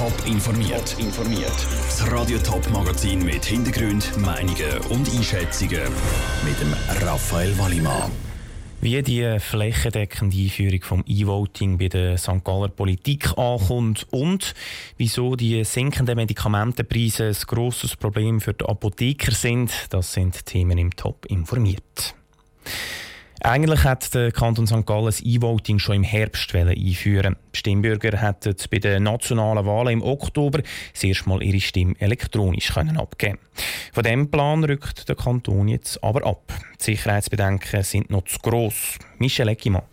Top informiert. informiert. Das Radio Top Magazin mit Hintergrund, Meinungen und Einschätzungen mit dem Raphael Wallimann. Wie die flächendeckende Einführung vom E-Voting bei der St. Galler Politik ankommt und wieso die sinkenden Medikamentenpreise ein grosses Problem für die Apotheker sind, das sind Themen im Top informiert. Eigentlich hat der Kanton St. Gallen das E-Voting schon im Herbst einführen. Die Stimmbürger hätten bei den nationalen Wahlen im Oktober das erste Mal ihre Stimme elektronisch können abgeben Von diesem Plan rückt der Kanton jetzt aber ab. Die Sicherheitsbedenken sind noch zu gross. Michel Eckimann.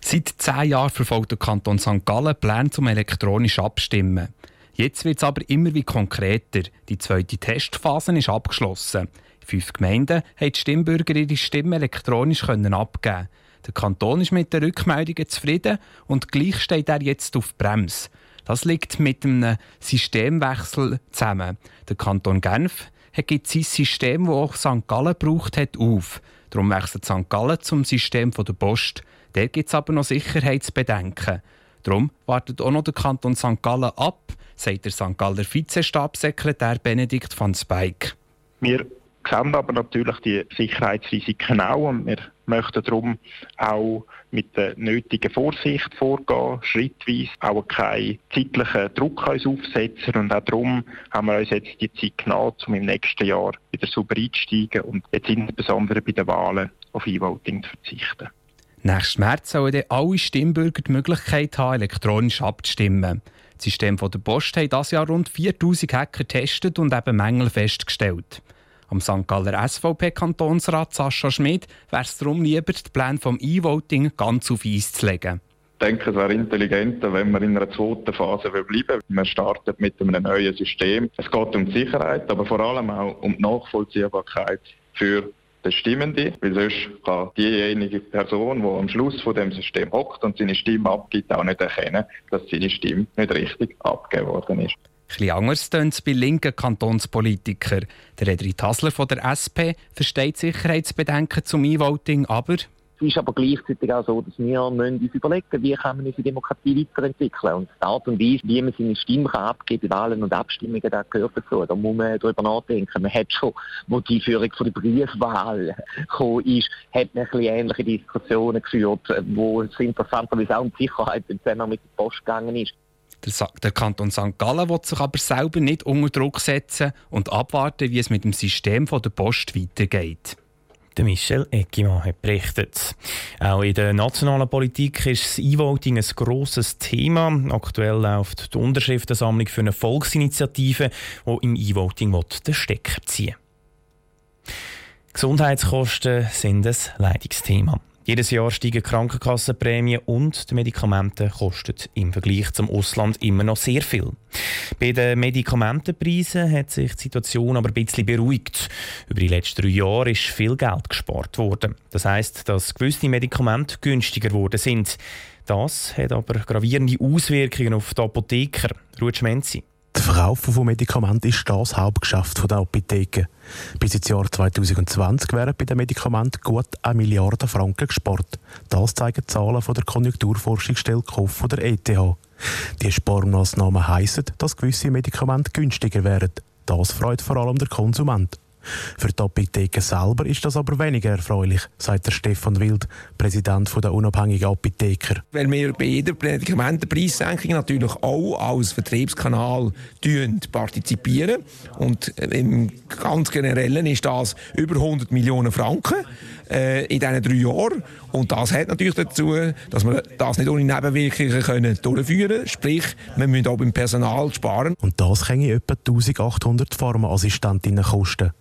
Seit zehn Jahren verfolgt der Kanton St. Gallen Pläne zum elektronisch Abstimmen. Jetzt wird es aber immer wie konkreter. Die zweite Testphase ist abgeschlossen. Fünf Gemeinden haben die Stimmbürger ihre Stimme elektronisch abgeben Der Kanton ist mit den Rückmeldungen zufrieden und gleich steht er jetzt auf Brems. Das liegt mit einem Systemwechsel zusammen. Der Kanton Genf gibt sein System, das auch St. Gallen braucht hat, auf. Darum wechselt St. Gallen zum System der Post. Dort gibt es aber noch Sicherheitsbedenken. Darum wartet auch noch der Kanton St. Gallen ab, sagt der St. Galler Vizestabssekretär Benedikt van Speyk. Wir sehen aber natürlich die Sicherheitsrisiken auch und wir möchten darum auch mit der nötigen Vorsicht vorgehen, schrittweise auch keinen zeitlichen Druck aufsetzen und auch darum haben wir uns jetzt die Zeit genommen, um im nächsten Jahr wieder super einzusteigen und jetzt insbesondere bei den Wahlen auf E-Voting zu verzichten. Nächsten März sollen dann alle Stimmbürger die Möglichkeit haben, elektronisch abzustimmen. Das System der Post hat dieses Jahr rund 4000 Hacker getestet und eben Mängel festgestellt. Am St. Galler SVP-Kantonsrat Sascha Schmidt wäre es darum lieber, den Plan vom E-Voting ganz auf Eis zu legen. Ich denke, es wäre intelligenter, wenn wir in einer zweiten Phase bleiben. Wir starten mit einem neuen System. Es geht um die Sicherheit, aber vor allem auch um die Nachvollziehbarkeit für den Stimmenden, weil sonst kann diejenige Person, die am Schluss von dem System hockt und seine Stimme abgibt, auch nicht erkennen, dass seine Stimme nicht richtig abgegeben worden ist. Etwas anders tönt es bei linken Kantonspolitikern. Der Edrit Hasler von der SP versteht Sicherheitsbedenken zum E-Voting, aber es ist aber gleichzeitig auch so, dass wir uns überlegen wie kann man unsere Demokratie weiterentwickeln. Und die Art und Weise, wie man seine Stimme abgeben kann Wahlen und Abstimmungen, da gehört dazu. Da muss man darüber nachdenken. Man hat schon, wo die Führung von der Briefwahl gekommen ist, hat man ein bisschen ähnliche Diskussionen geführt, wo es interessanterweise auch um Sicherheit im Zusammenhang mit der Post gegangen ist. Der, Kanton St. Gallen will sich aber selber nicht unter Druck setzen und abwarten, wie es mit dem System der Post weitergeht. Michel Eckimann hat berichtet. Auch in der nationalen Politik ist das E-Voting ein grosses Thema. Aktuell läuft die Unterschriftensammlung für eine Volksinitiative, die im E-Voting den Stecker ziehen Gesundheitskosten sind ein Leidungsthema. Jedes Jahr steigen Krankenkassenprämien und die Medikamente kosten im Vergleich zum Ausland immer noch sehr viel. Bei den Medikamentenpreisen hat sich die Situation aber ein bisschen beruhigt. Über die letzten drei Jahre ist viel Geld gespart worden. Das heißt, dass gewisse Medikamente günstiger geworden sind. Das hat aber gravierende Auswirkungen auf die Apotheker. Ruhe Schmenzi. Der Verkauf von Medikamenten ist das Hauptgeschäft der Apotheken. Bis ins Jahr 2020 werden bei den Medikamenten gut 1 Milliarde Franken gespart. Das zeigen die Zahlen von der Konjunkturforschungsstelle KOF von der ETH. Die Sparmaßnahmen heissen, dass gewisse Medikamente günstiger werden. Das freut vor allem der Konsument. Für die Apotheken selber ist das aber weniger erfreulich, sagt der Stefan Wild, Präsident der unabhängigen Apotheker. Weil wir bei jeder Medikamentenpreissenkung natürlich auch als Vertriebskanal partizipieren. Und im ganz Generellen ist das über 100 Millionen Franken äh, in diesen drei Jahren. Und das hat natürlich dazu, dass wir das nicht ohne Nebenwirkungen können durchführen können. Sprich, wir müssen auch beim Personal sparen. Und das kann etwa 1800 Pharmaassistentinnen kosten.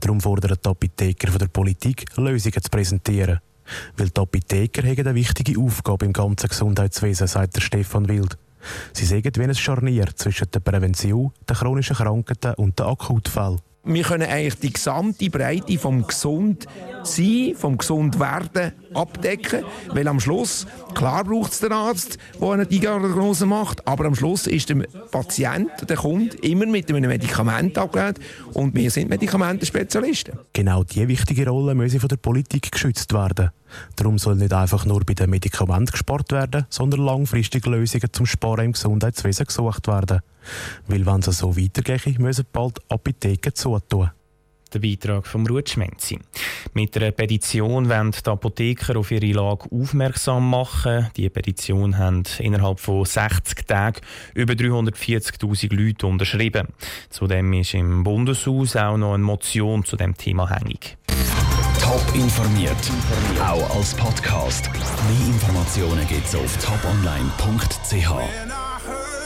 Darum fordern die Apotheker von der Politik, Lösungen zu präsentieren. Weil die Apotheker haben eine wichtige Aufgabe im ganzen Gesundheitswesen, sagt der Stefan Wild. Sie sagen wie ein Scharnier zwischen der Prävention, den chronischen Krankheiten und den Akutfällen. Wir können eigentlich die gesamte Breite vom gesund sein, vom gesund werden abdecken, weil am Schluss, klar braucht es den Arzt, der eine Diagnose macht, aber am Schluss ist der Patient, der Kunde, immer mit einem Medikament abgelehnt und wir sind Medikamentenspezialisten. Genau diese wichtige Rolle müssen von der Politik geschützt werden. Darum soll nicht einfach nur bei den Medikamenten gespart werden, sondern langfristige Lösungen zum Sparen im Gesundheitswesen gesucht werden. Weil wenn es so weitergeht, müssen bald Apotheken zutun. Der Beitrag vom Rutschmenzi. Mit einer Petition wollen die Apotheker auf ihre Lage aufmerksam machen. Die Petition haben innerhalb von 60 Tagen über 340.000 Leute unterschrieben. Zudem ist im Bundeshaus auch noch eine Motion zu dem Thema hängig. Top informiert, auch als Podcast. Mehr Informationen gibt es auf toponline.ch.